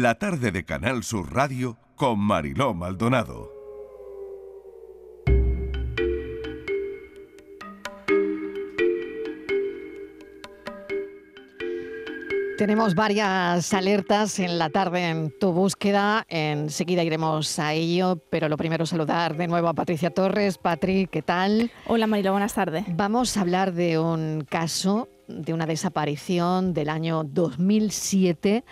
la tarde de Canal Sur Radio con Mariló Maldonado. Tenemos varias alertas en la tarde en tu búsqueda. Enseguida iremos a ello, pero lo primero saludar de nuevo a Patricia Torres. Patri, ¿qué tal? Hola Marilo, buenas tardes. Vamos a hablar de un caso de una desaparición del año 2007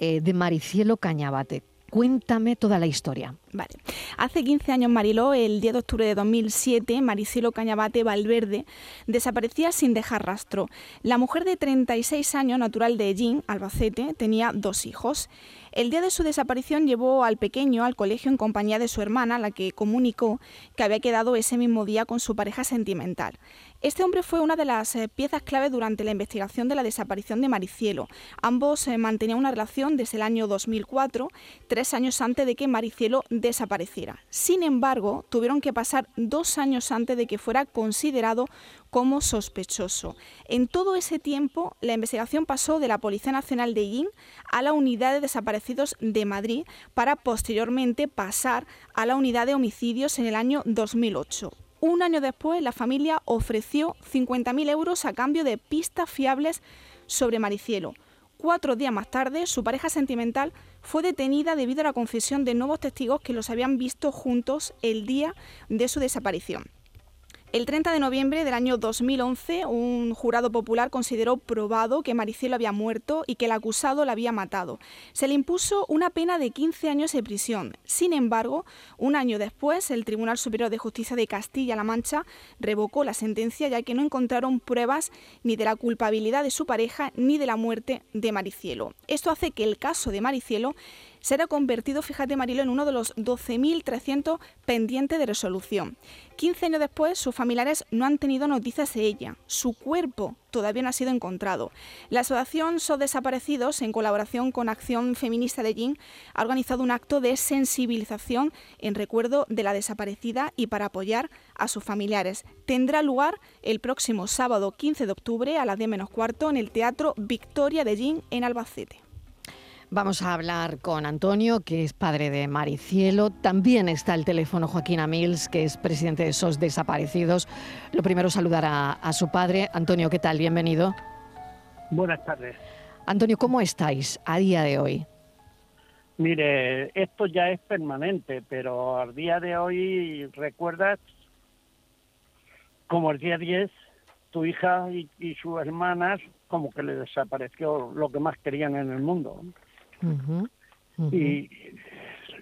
eh, de Maricielo Cañabate. Cuéntame toda la historia. Vale. Hace 15 años, Mariló, el 10 de octubre de 2007, Maricielo Cañabate Valverde desaparecía sin dejar rastro. La mujer de 36 años, natural de Ellín, Albacete, tenía dos hijos. El día de su desaparición llevó al pequeño al colegio en compañía de su hermana, la que comunicó que había quedado ese mismo día con su pareja sentimental. Este hombre fue una de las eh, piezas clave durante la investigación de la desaparición de Maricielo. Ambos eh, mantenían una relación desde el año 2004, tres años antes de que Maricielo desapareciera. Sin embargo, tuvieron que pasar dos años antes de que fuera considerado como sospechoso. En todo ese tiempo, la investigación pasó de la Policía Nacional de IN a la Unidad de Desaparecidos de Madrid para posteriormente pasar a la Unidad de Homicidios en el año 2008. Un año después, la familia ofreció 50.000 euros a cambio de pistas fiables sobre Maricielo. Cuatro días más tarde, su pareja sentimental fue detenida debido a la confesión de nuevos testigos que los habían visto juntos el día de su desaparición. El 30 de noviembre del año 2011, un jurado popular consideró probado que Maricielo había muerto y que el acusado la había matado. Se le impuso una pena de 15 años de prisión. Sin embargo, un año después, el Tribunal Superior de Justicia de Castilla-La Mancha revocó la sentencia ya que no encontraron pruebas ni de la culpabilidad de su pareja ni de la muerte de Maricielo. Esto hace que el caso de Maricielo será convertido, fíjate Marilo, en uno de los 12.300 pendientes de resolución. 15 años después, sus familiares no han tenido noticias de ella. Su cuerpo todavía no ha sido encontrado. La Asociación SO Desaparecidos, en colaboración con Acción Feminista de Jin, ha organizado un acto de sensibilización en recuerdo de la desaparecida y para apoyar a sus familiares. Tendrá lugar el próximo sábado 15 de octubre a las 10 menos cuarto en el Teatro Victoria de Jin en Albacete. Vamos a hablar con Antonio, que es padre de Maricielo. También está el teléfono Joaquín Amils, que es presidente de SOS Desaparecidos. Lo primero, saludar a, su padre. Antonio, ¿qué tal? Bienvenido. Buenas tardes. Antonio, ¿cómo estáis a día de hoy? Mire, esto ya es permanente, pero al día de hoy recuerdas como el día 10 tu hija y, y sus hermanas como que le desapareció lo que más querían en el mundo. Y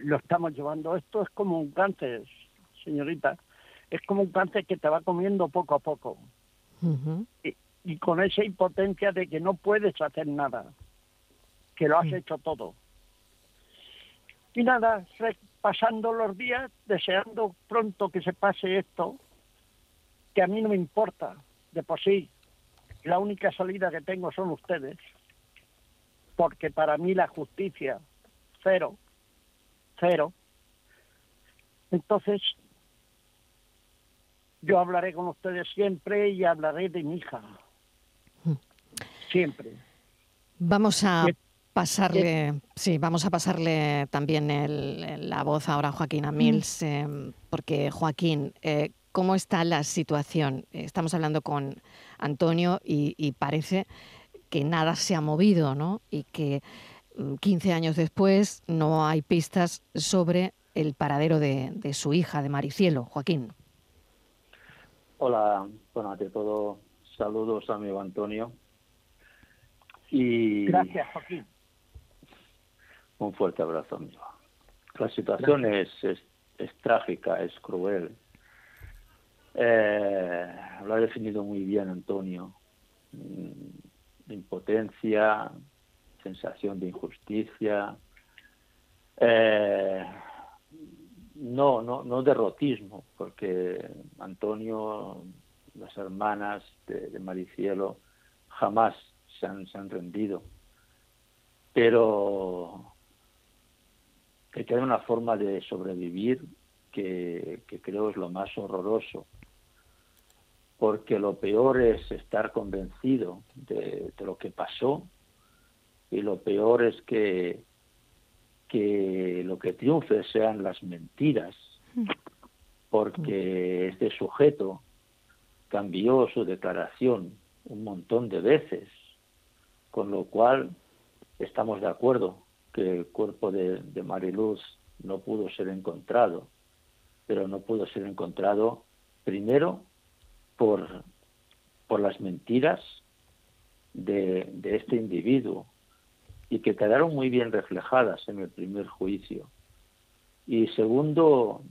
lo estamos llevando. Esto es como un cáncer, señorita. Es como un cáncer que te va comiendo poco a poco. y, con esa impotencia de que no puedes hacer nada, que lo has hecho todo. Y nada, pasando los días, deseando pronto que se pase esto, que a mí no me importa, de por sí. La única salida que tengo son ustedes porque para mí la justicia, cero, cero. Entonces, yo hablaré con ustedes siempre y hablaré de mi hija. Siempre. Vamos a pasarle, sí, vamos a pasarle también la voz ahora a Joaquín Amils, mm. eh, porque Joaquín, eh, ¿cómo está la situación? Estamos hablando con Antonio y parece que nada se ha movido, ¿no? Y que 15 mm, años después no hay pistas sobre el paradero de, su hija, de Maricielo, Joaquín. Hola, bueno, ante todo, saludos a amigo Antonio. Y Gracias, Joaquín. Un fuerte abrazo, amigo. La situación es, es, trágica, es cruel. Eh, lo ha definido muy bien Antonio. Mm, impotencia, sensación de injusticia, eh, no, no, no derrotismo, porque Antonio, las hermanas de, Maricielo jamás se han, se han rendido, pero que queda una forma de sobrevivir que, que creo es lo más horroroso porque lo peor es estar convencido de, lo que pasó y lo peor es que que lo que triunfe sean las mentiras, porque este sujeto cambió su declaración un montón de veces, con lo cual estamos de acuerdo que el cuerpo de, de Mariluz no pudo ser encontrado, pero no pudo ser encontrado primero por, por las mentiras de, este individuo y que quedaron muy bien reflejadas en el primer juicio. Y segundo,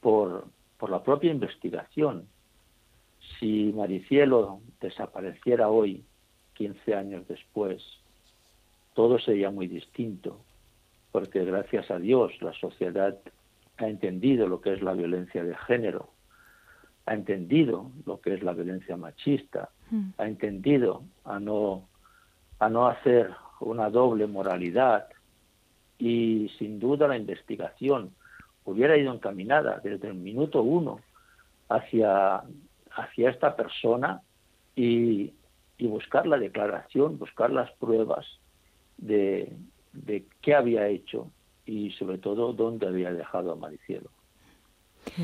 por, por la propia investigación. Si Maricielo desapareciera hoy, 15 años después, todo sería muy distinto, porque gracias a Dios la sociedad ha entendido lo que es la violencia de género, ha entendido lo que es la violencia machista, mm. ha entendido a no, a no hacer una doble moralidad y sin duda la investigación hubiera ido encaminada desde el minuto uno hacia, hacia esta persona y, y buscar la declaración, buscar las pruebas de, de qué había hecho y sobre todo dónde había dejado a Maricielo. Mm,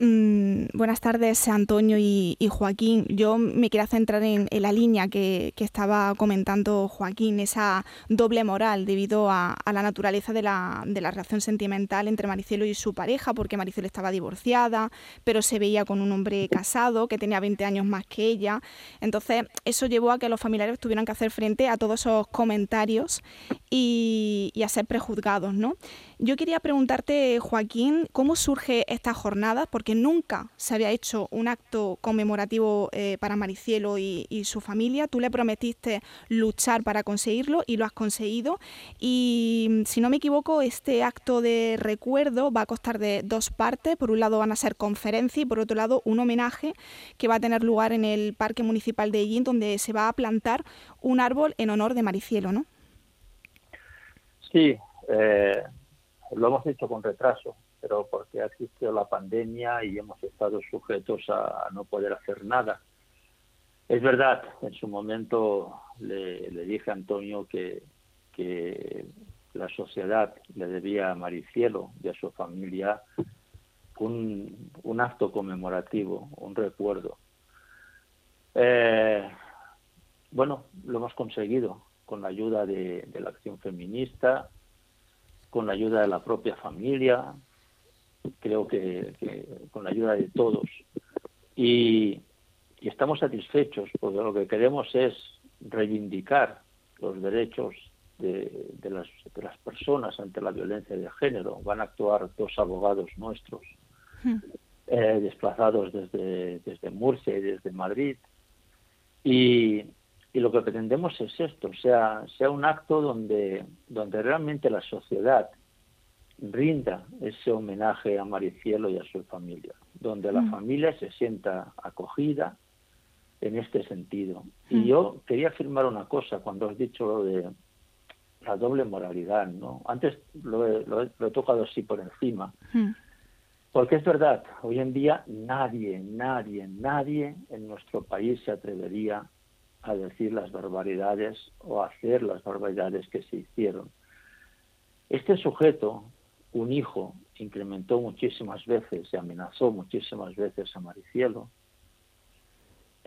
buenas tardes, Antonio y, Joaquín. Yo me quería centrar en, la línea que, estaba comentando Joaquín, esa doble moral debido a, la naturaleza de la, relación sentimental entre Maricielo y su pareja, porque Maricielo estaba divorciada, pero se veía con un hombre casado que tenía 20 años más que ella. Entonces, eso llevó a que los familiares tuvieran que hacer frente a todos esos comentarios y, a ser prejuzgados. ¿no? Yo quería preguntarte, Joaquín, ¿cómo surge esta jornada? Porque nunca se había hecho un acto conmemorativo eh, para Maricielo y, su familia. Tú le prometiste luchar para conseguirlo y lo has conseguido. Y si no me equivoco, este acto de recuerdo va a costar de dos partes. Por un lado van a ser conferencias y por otro lado un homenaje que va a tener lugar en el Parque Municipal de Ellín, donde se va a plantar un árbol en honor de Maricielo, ¿no? Sí, eh, lo hemos hecho con retraso, pero porque ha existido la pandemia y hemos estado sujetos a, no poder hacer nada. Es verdad, en su momento le, dije a Antonio que, que la sociedad le debía a Maricielo y a su familia un, un acto conmemorativo, un recuerdo. Eh, bueno, lo hemos conseguido con la ayuda de la acción feminista, con la ayuda de la propia familia, creo que, con la ayuda de todos. Y, estamos satisfechos porque lo que queremos es reivindicar los derechos de, las, de, las, personas ante la violencia de género. Van a actuar dos abogados nuestros, hmm. eh, desplazados desde, desde Murcia y desde Madrid. Y, y lo que pretendemos es esto, sea, sea un acto donde, donde realmente la sociedad rinda ese homenaje a Maricielo y a su familia, donde la mm. familia se sienta acogida en este sentido. Y mm. yo quería afirmar una cosa cuando has dicho lo de la doble moralidad, ¿no? Antes lo he, lo he, tocado así por encima, mm. porque es verdad, hoy en día nadie, nadie, nadie en nuestro país se atrevería a decir las barbaridades o a hacer las barbaridades que se hicieron. Este sujeto un hijo incrementó muchísimas veces y amenazó muchísimas veces a Maricielo,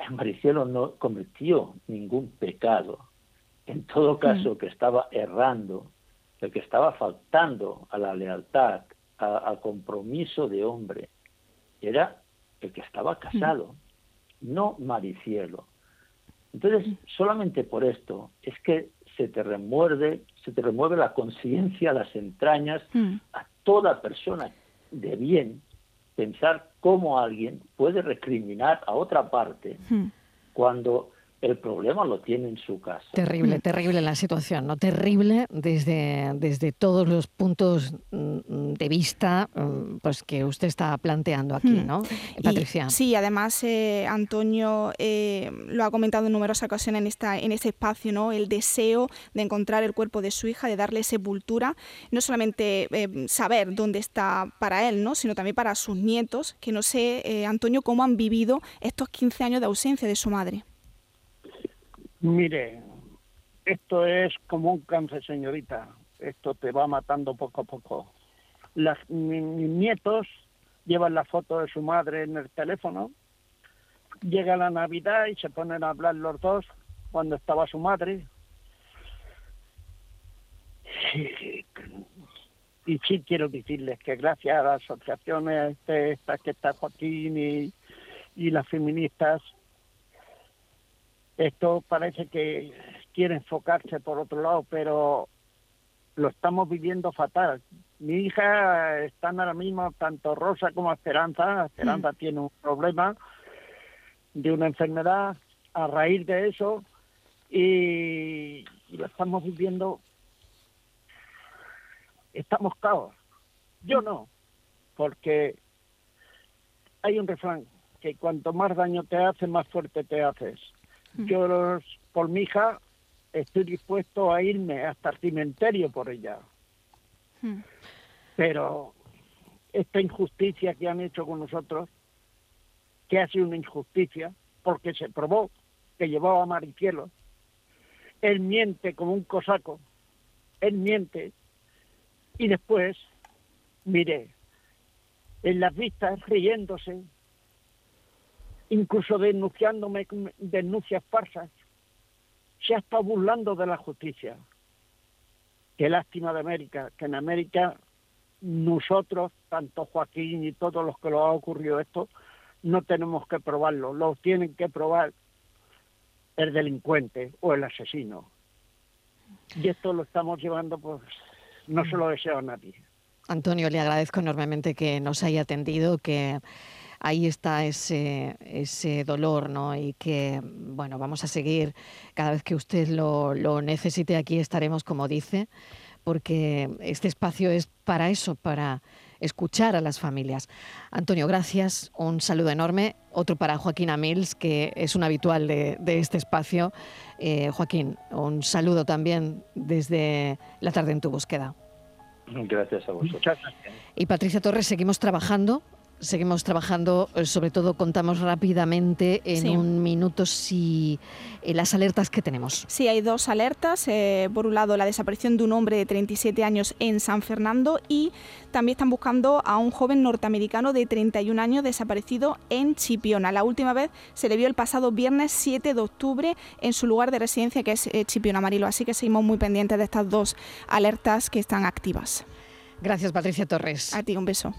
Maricielo no cometió ningún pecado. En todo caso, que estaba errando, el que estaba faltando a la lealtad, al compromiso de hombre, era el que estaba casado, no Maricielo. Entonces, solamente por esto es que se te remuerde, se te remueve la conciencia, las entrañas mm. a toda persona de bien pensar cómo alguien puede recriminar a otra parte mm. cuando el problema lo tiene en su casa. Terrible, mm. terrible la situación, ¿no? Terrible desde, desde todos los puntos mm, de vista mm, pues que usted está planteando aquí, ¿no? Patricia. sí, además eh, Antonio eh, lo ha comentado en numerosas ocasiones en, esta, en este espacio, ¿no? El deseo de encontrar el cuerpo de su hija, de darle sepultura, no solamente eh, saber dónde está para él, ¿no? Sino también para sus nietos, que no sé, Antonio, cómo han vivido estos 15 años de ausencia de su madre. Mire, esto es como un cáncer, señorita. esto te va matando poco a poco. Las, mis nietos llevan la foto de su madre en el teléfono, llega la Navidad y se ponen a hablar los dos cuando estaba su madre. Y, sí quiero decirles que gracias a las asociaciones estas que está Joaquín y las feministas, esto parece que quiere enfocarse por otro lado, pero lo estamos viviendo fatal. Mi hija están ahora mismo tanto Rosa como Esperanza. Esperanza mm. tiene un problema de una enfermedad a raíz de eso y, lo estamos viviendo. Estamos caos. Yo no, porque hay un refrán que cuanto más daño te hace, más fuerte te haces. Yo, por mi hija, estoy dispuesto a irme hasta el cementerio por ella. Hmm. Pero esta injusticia que han hecho con nosotros, que ha sido una injusticia, porque se probó que llevaba a Maricielo, él miente como un cosaco, él miente, y después, mire, en las vistas riéndose, incluso denunciándome denuncias farsas, se ha estado burlando de la justicia. Qué lástima de América, que en América nosotros, tanto Joaquín y todos los que lo ha ocurrido esto, no tenemos que probarlo, lo tienen que probar el delincuente o el asesino. Y esto lo estamos llevando, pues no se lo deseo a nadie. Antonio, le agradezco enormemente que nos haya atendido, que ahí está ese, ese dolor, ¿no? Y que, bueno, vamos a seguir cada vez que usted lo, lo necesite, aquí estaremos, como dice, porque este espacio es para eso, para escuchar a las familias. Antonio, gracias, un saludo enorme. Otro para Joaquín Amils, que es un habitual de, este espacio. Eh, Joaquín, un saludo también desde la tarde en tu búsqueda. Gracias a vosotros. Y Patricia Torres, seguimos trabajando seguimos trabajando, eh, sobre todo contamos rápidamente en un minuto si eh, las alertas que tenemos. Sí, hay dos alertas. Eh, por un lado, la desaparición de un hombre de 37 años en San Fernando y también están buscando a un joven norteamericano de 31 años desaparecido en Chipiona. La última vez se le vio el pasado viernes 7 de octubre en su lugar de residencia, que es Chipiona Marilo. Así que seguimos muy pendientes de estas dos alertas que están activas. Gracias, Patricia Torres. A ti, un beso.